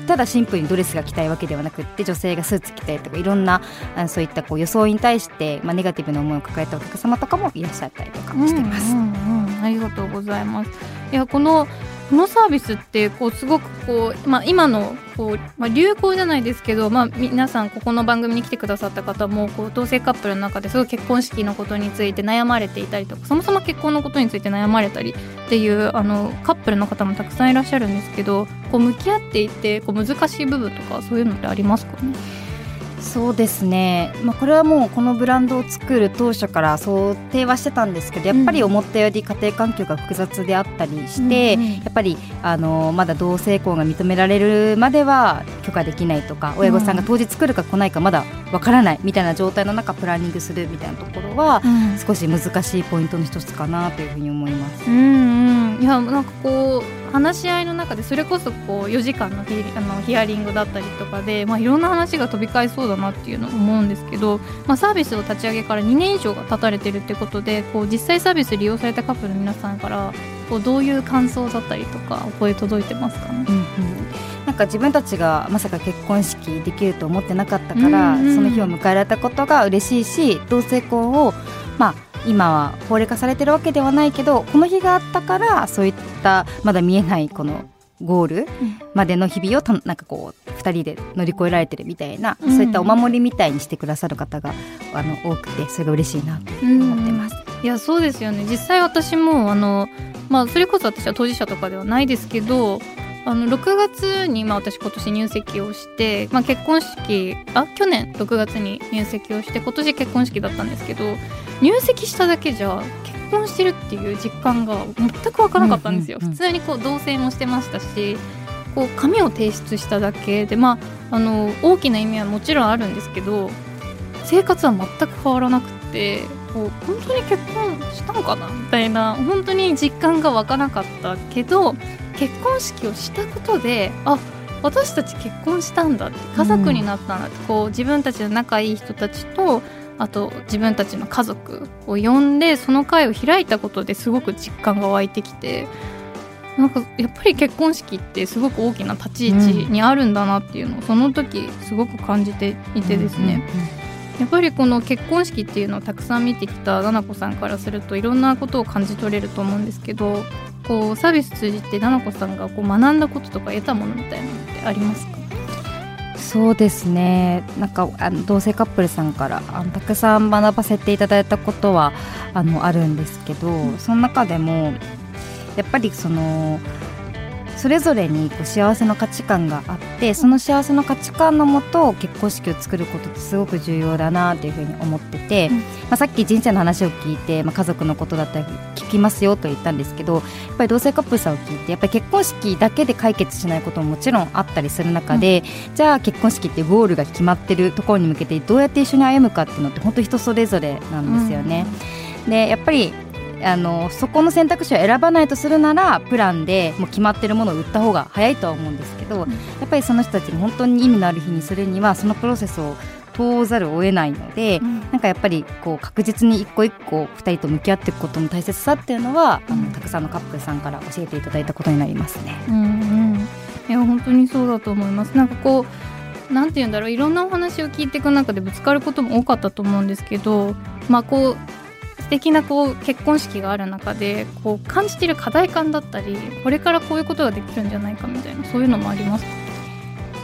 ただシンプルにドレスが着たいわけではなくって女性がスーツ着たいとかいろんなあのそういったこう装いに対して、まあ、ネガティブな思いを抱えたお客様とかもいらっしゃったりとかしてます。うんうんうんありがとうございます。いやこのこのサービスってこうすごくこう、まあ、今のこう、まあ、流行じゃないですけど、まあ、皆さんここの番組に来てくださった方もこう同性カップルの中ですごい結婚式のことについて悩まれていたりとかそもそも結婚のことについて悩まれたりっていうあのカップルの方もたくさんいらっしゃるんですけどこう向き合っていてこう難しい部分とかそういうのってありますかねそうですね、まあ、これはもうこのブランドを作る当初から想定はしてたんですけどやっぱり思ったより家庭環境が複雑であったりして、うんうん。やっぱりあのまだ同性婚が認められるまでは許可できないとか親御さんが当日来るか来ないかまだわからないみたいな状態の中プランニングするみたいなところはうん。少し難しいポイントの一つかなというふうに思います。うんうん、いやなんかこう話し合いの中でそれこそこう4時間のヒあのヒアリングだったりとかで、まあ、いろんな話が飛び交いそうだなっていうのを思うんですけど、まあ、サービスを立ち上げから2年以上が経たれてるってことでこう実際サービス利用されたカップルの皆さんからこうどういう感想だったりとかお声届いてますかね？うんうん。なんか自分たちがまさか結婚式できると思ってなかったから、うんうん。その日を迎えられたことが嬉しいし同性婚をまあ今は法令化されてるわけではないけどこの日があったからそういったまだ見えないこのゴールまでの日々をたなんかこう2人で乗り越えられてるみたいな、うん。そういったお守りみたいにしてくださる方があの多くてそれが嬉しいなと思ってます。いやそうですよね。実際私もあの、まあ、それこそ私は当事者とかではないですけどあの6月に、まあ、私今年入籍をして、まあ、結婚式あ去年6月に入籍をして今年結婚式だったんですけど入籍しただけじゃ結婚してるっていう実感が全く湧かなかったんですよ、普通にこう同棲もしてましたしこう紙を提出しただけでまああの大きな意味はもちろんあるんですけど生活は全く変わらなくてこう本当に結婚したのかなみたいな本当に実感が湧かなかったけど結婚式をしたことであ私たち結婚したんだって家族になったんだって、こう自分たちの仲いい人たちとあと自分たちの家族を呼んでその会を開いたことですごく実感が湧いてきてなんかやっぱり結婚式ってすごく大きな立ち位置にあるんだなっていうのをその時すごく感じていてですね、やっぱりこの結婚式っていうのをたくさん見てきた奈々子さんからするといろんなことを感じ取れると思うんですけどこうサービス通じて奈々子さんがこう学んだこととか得たものみたいなのってありますか？そうですね。なんかあの同性カップルさんからあのたくさん学ばせていただいたことはあのあるんですけど、その中でもやっぱりそのそれぞれにこう幸せの価値観があってその幸せの価値観のもと結婚式を作ることってすごく重要だなというふうに思ってて、うん、まあ、さっき人生の話を聞いて、まあ、家族のことだったり聞きますよと言ったんですけどやっぱり同性カップルさんを聞いてやっぱり結婚式だけで解決しないことももちろんあったりする中で、うん、じゃあ結婚式ってゴールが決まってるところに向けてどうやって一緒に歩むかっていうのって本当人それぞれなんですよね。うん、でやっぱりあのそこの選択肢を選ばないとするならプランでもう決まってるものを売った方が早いとは思うんですけど、やっぱりその人たちに本当に意味のある日にするにはそのプロセスを通ざるを得ないので、うん、なんかやっぱりこう確実に一個一個2人と向き合っていくことの大切さっていうのは、うん、あのたくさんのカップルさんから教えていただいたことになりますね。うんうん、いや本当にそうだと思います。なんかこうなんて言うんだろういろんなお話を聞いていく中でぶつかることも多かったと思うんですけどまあこう素敵なこう結婚式がある中でこう感じている課題感だったりこれからこういうことができるんじゃないかみたいなそういうのもあります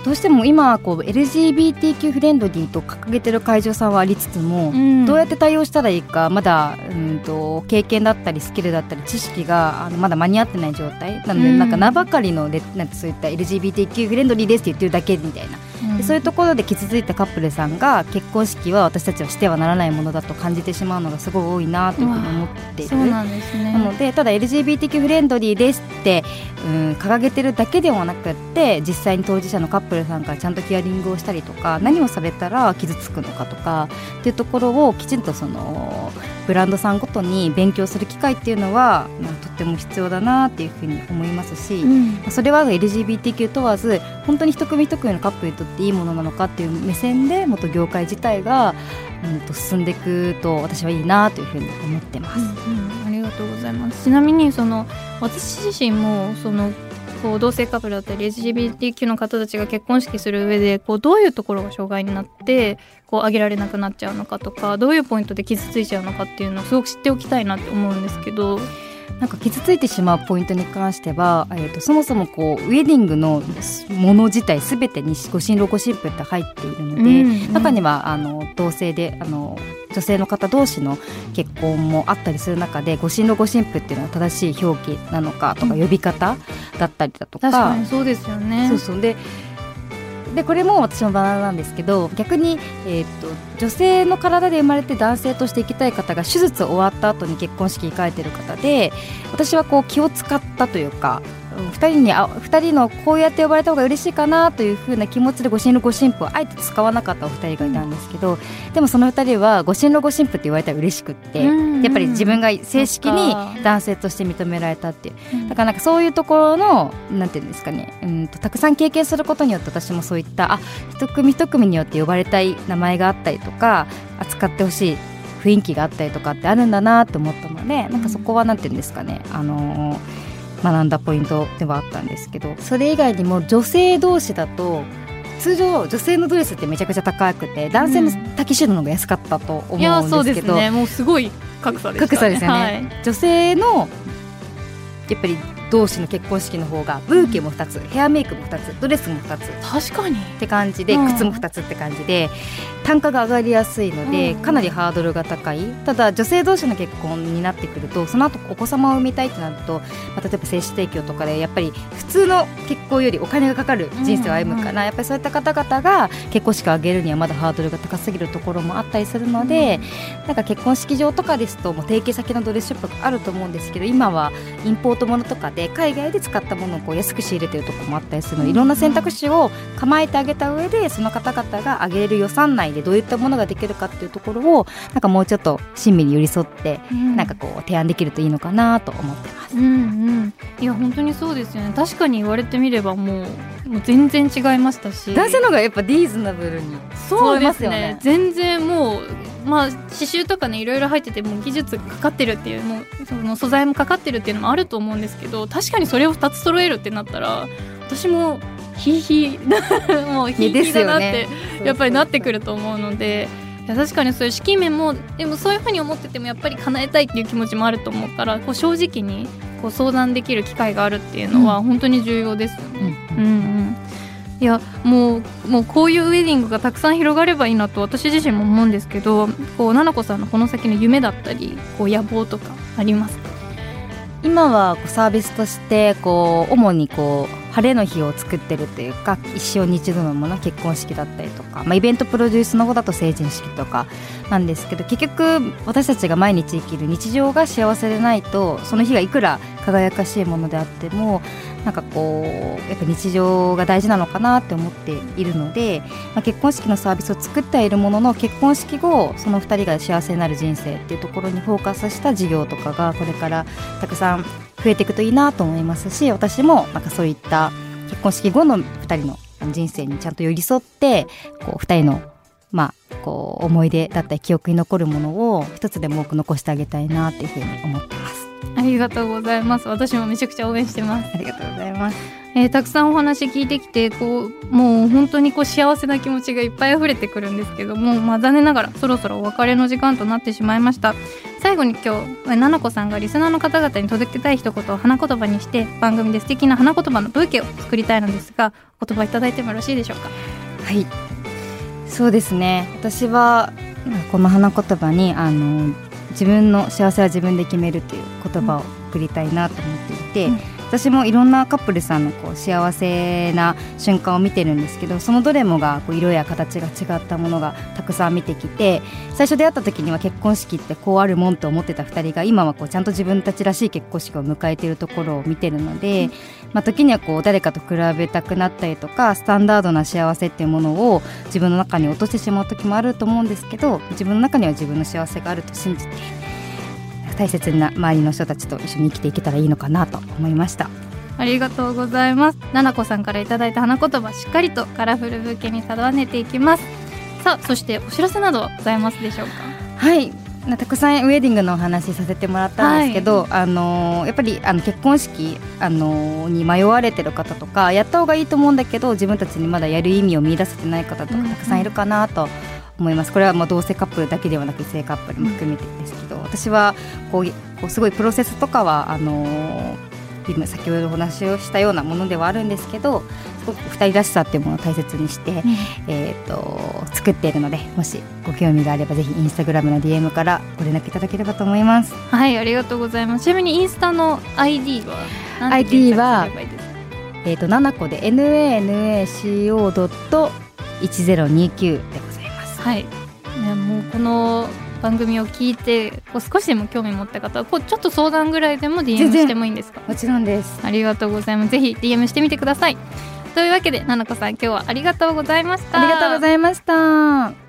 どうしても今こう LGBTQ フレンドリーと掲げてる会場さんはありつつも、うん、どうやって対応したらいいかまだうんと経験だったりスキルだったり知識があのまだ間に合ってない状態。なので、うん、なんか名ばかりのなんてそういった LGBTQ フレンドリーですって言ってるだけみたいなでそういうところで傷ついたカップルさんが結婚式は私たちはしてはならないものだと感じてしまうのがすごい多いなというふうに思っているなんですね。なのでただ LGBTQ フレンドリーですって、うん、掲げてるだけではなくって実際に当事者のカップルさんからちゃんとヒアリングをしたりとか何をされたら傷つくのかとかっていうところをきちんとそのブランドさんごとに勉強する機会っていうのは、まあ、とっても必要だなっていうふうに思いますし、うん、それは LGBTQ 問わず本当に一組一組のカップルにとっていいものなのかっていう目線でもっと業界自体が、うん、と進んでいくと私はいいなというふうに思ってます。うんうん、ありがとうございます。ちなみにその私自身もそのこう同性カップルだったり LGBTQ の方たちが結婚式する上でこうどういうところが障害になってこう上げられなくなっちゃうのかとかどういうポイントで傷ついちゃうのかっていうのをすごく知っておきたいなって思うんですけど。なんか傷ついてしまうポイントに関しては、えーと、そもそもこうウェディングのもの自体すべてにご新郎ご新婦って入っているので、うんうん、中にはあの同性であの女性の方同士の結婚もあったりする中でご新郎ご新婦っていうのは正しい表記なのかとか呼び方だったりだとか、確かにそうですよね。そうそう。ででこれも私のバナナなんですけど逆に、えーと、女性の体で生まれて男性として生きたい方が手術終わった後に結婚式控えてる方で私はこう気を使ったというか2人にあ2人のこうやって呼ばれた方が嬉しいかなというふうな気持ちでご新郎ご新婦をあえて使わなかったお二人がいたんですけど、でもその2人はご新郎ご新婦って言われたら嬉しくって、やっぱり自分が正式に男性として認められたっていう、だからなんかそういうところのなんていうんですかねうんとたくさん経験することによって私もそういったあ一組一組によって呼ばれたい名前があったりとか扱ってほしい雰囲気があったりとかってあるんだなと思ったのでなんかそこはなんていうんですかねあのー学んだポイントではあったんですけどそれ以外にも女性同士だと通常女性のドレスってめちゃくちゃ高くて男性のタキシードの方が安かったと思うんですけど、うん、いやそうですね。もうすごい格差ですね。格差ですよね、はい、女性のやっぱり同士の結婚式の方がブーケも2つ、うん、ヘアメイクも2つドレスも2つ。確かに。って感じで、うん、靴も2つって感じで単価が上がりやすいので、うん、かなりハードルが高い。ただ女性同士の結婚になってくるとその後お子様を産みたいってなると、まあ、例えば精子提供とかでやっぱり普通の結婚よりお金がかかる人生を歩むから、うん。うん、やっぱりそういった方々が結婚式を挙げるにはまだハードルが高すぎるところもあったりするので、なんか結婚式場とかですともう提携先のドレスショップがあると思うんですけど今はインポートものとかで海外で使ったものをこう安く仕入れてるところもあったりするのでいろんな選択肢を構えてあげた上でその方々が上げる予算内でどういったものができるかっていうところをなんかもうちょっと親身に寄り添って、うん、なんかこう提案できるといいのかなと思ってます。うんうん、いや本当にそうですよね。確かに言われてみればもうもう全然違いましたし。男性の方がやっぱリーズナブルにそうですね。全然もうまあ刺繍とかねいろいろ入ってても技術かかってるっていうもうその素材もかかってるっていうのもあると思うんですけど確かにそれを2つ揃えるってなったら私もヒーヒーもうヒーヒーだなって、やっぱりなってくると思うのでいや確かにそういう資金面もでもそういうふうに思っててもやっぱり叶えたいっていう気持ちもあると思うからこう正直にこう相談できる機会があるっていうのは本当に重要ですよね。うん、うんうんいやもうもうこういうウェディングがたくさん広がればいいなと私自身も思うんですけどこう奈々子さんのこの先の夢だったりこう野望とかありますか？今はサービスとしてこう主にこう晴れの日を作ってるというか一生に一度のもの結婚式だったりとか、まあ、イベントプロデュースの方だと成人式とかなんですけど結局私たちが毎日生きる日常が幸せでないとその日がいくら輝かしいものであってもなんかこうやっぱ日常が大事なのかなって思っているので、まあ、結婚式のサービスを作ってはいるものの結婚式後その2人が幸せになる人生っていうところにフォーカスした事業とかがこれからたくさん増えていくといいなと思いますし私もなんかそういった結婚式後の2人の人生にちゃんと寄り添ってこう2人のまあ、こう思い出だったり記憶に残るものを一つでも多く残してあげたいなっていうふうに思ってます。ありがとうございます。私もめちゃくちゃ応援してます。ありがとうございます。えー、たくさんお話聞いてきてこうもう本当にこう幸せな気持ちがいっぱい溢れてくるんですけども、まあ、残念ながらそろそろお別れの時間となってしまいました。最後に今日奈々子さんがリスナーの方々に届けたい一言を花言葉にして番組で素敵な花言葉のブーケを作りたいのですが言葉いただいてもよろしいでしょうか？はい。そうですね。私はこの花言葉にあの自分の幸せは自分で決めるという言葉を送りたいなと思っていて、私もいろんなカップルさんのこう幸せな瞬間を見てるんですけどそのどれもがこう色や形が違ったものがたくさん見てきて最初出会った時には結婚式ってこうあるもんと思ってた2人が今はこうちゃんと自分たちらしい結婚式を迎えているところを見てるので、うん、まあ、時にはこう誰かと比べたくなったりとかスタンダードな幸せっていうものを自分の中に落としてしまう時もあると思うんですけど自分の中には自分の幸せがあると信じて大切な周りの人たちと一緒に生きていけたらいいのかなと思いました。ありがとうございます。ななこさんからいただいた花言葉しっかりとカラフルブーケに定めていきます。さあそしてお知らせなどはございますでしょうか？はい。たくさんウェディングのお話させてもらったんですけど、はい、あのやっぱりあの結婚式あのに迷われてる方とかやった方がいいと思うんだけど自分たちにまだやる意味を見出せてない方とかたくさんいるかなと思います、これはもう同性カップルだけではなく異性カップルも含めてですけど、私はこうこうすごいプロセスとかはあのー、先ほどお話をしたようなものではあるんですけどすごく2人らしさっていうものを大切にして、うん、えーと、作っているのでもしご興味があればぜひインスタグラムの DM からご連絡いただければと思います。はいありがとうございます。ちなみにインスタの ID は ID はえっ、ー、と7個で nanaco.1029 でございますはい。いやもうこの番組を聞いてこう少しでも興味持った方はこうちょっと相談ぐらいでも DM してもいいんですか？もちろんです。ありがとうございます。ぜひ DM してみてください。というわけでななこさん今日はありがとうございました。ありがとうございました